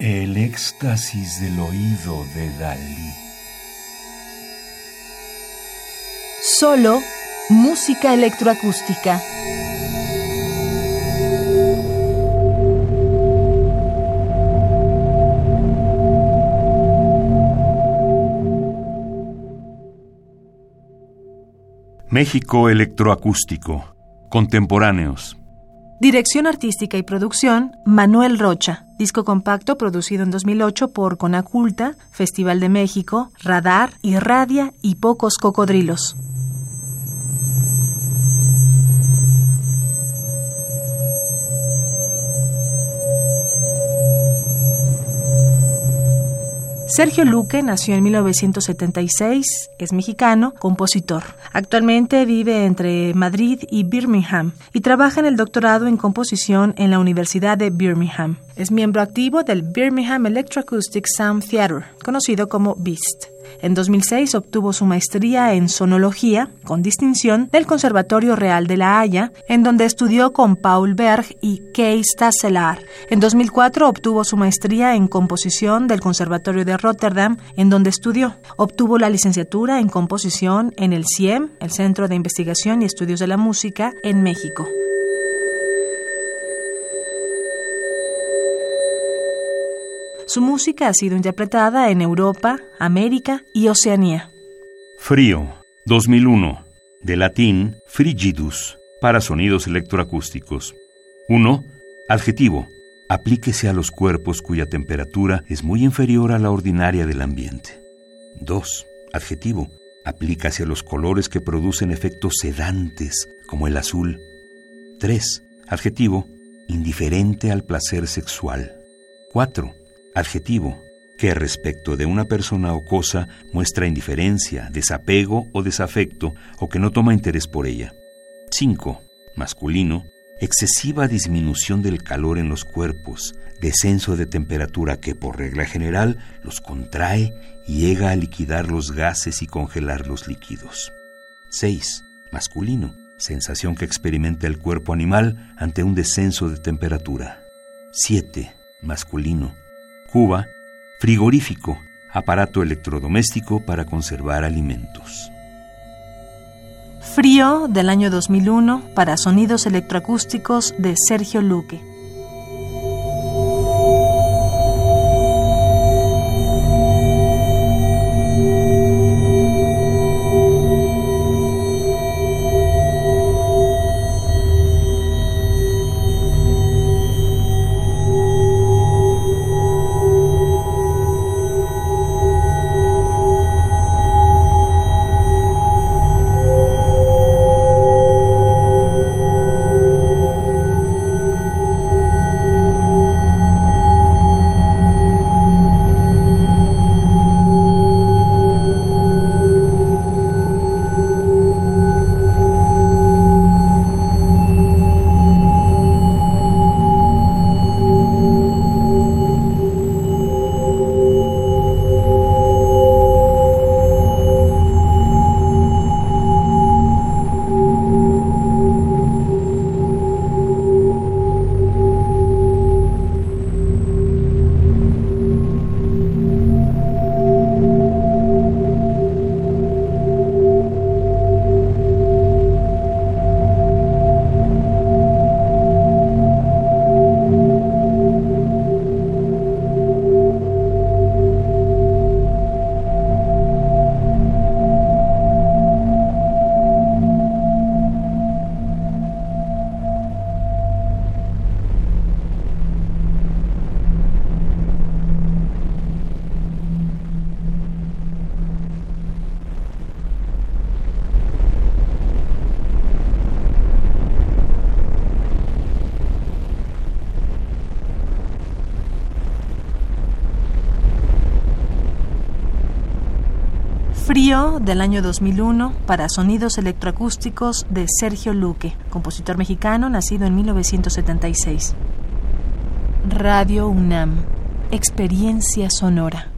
El éxtasis del oído de Dalí. Solo música electroacústica. México Electroacústico. Contemporáneos. Dirección artística y producción, Manuel Rocha. Disco compacto producido en 2008 por Conaculta, Festival de México, Radar, Irradia y Pocos Cocodrilos. Sergio Luque nació en 1976, es mexicano, compositor. Actualmente vive entre Madrid y Birmingham y trabaja en el doctorado en composición en la Universidad de Birmingham. Es miembro activo del Birmingham Electroacoustic Sound Theatre, conocido como BEAST. En 2006 obtuvo su maestría en sonología, con distinción, del Conservatorio Real de La Haya, en donde estudió con Paul Berg y Kees Tasselar. En 2004 obtuvo su maestría en composición del Conservatorio de Rotterdam, en donde estudió. Obtuvo la licenciatura en composición en el CIEM, el Centro de Investigación y Estudios de la Música, en México. Su música ha sido interpretada en Europa, América y Oceanía. Frío, 2001, de latín frigidus, para sonidos electroacústicos. 1. Adjetivo. Aplíquese a los cuerpos cuya temperatura es muy inferior a la ordinaria del ambiente. 2. Adjetivo. Aplícase a los colores que producen efectos sedantes, como el azul. 3. Adjetivo. Indiferente al placer sexual. 4 adjetivo, que respecto de una persona o cosa muestra indiferencia, desapego o desafecto o que no toma interés por ella. 5. Masculino, excesiva disminución del calor en los cuerpos, descenso de temperatura que por regla general los contrae y llega a liquidar los gases y congelar los líquidos. 6. Masculino, sensación que experimenta el cuerpo animal ante un descenso de temperatura. 7. Masculino, Cuba, frigorífico, aparato electrodoméstico para conservar alimentos. Frío del año 2001 para sonidos electroacústicos de Sergio Luque. Frío del año 2001 para sonidos electroacústicos de Sergio Luque, compositor mexicano nacido en 1976. Radio UNAM, experiencia sonora.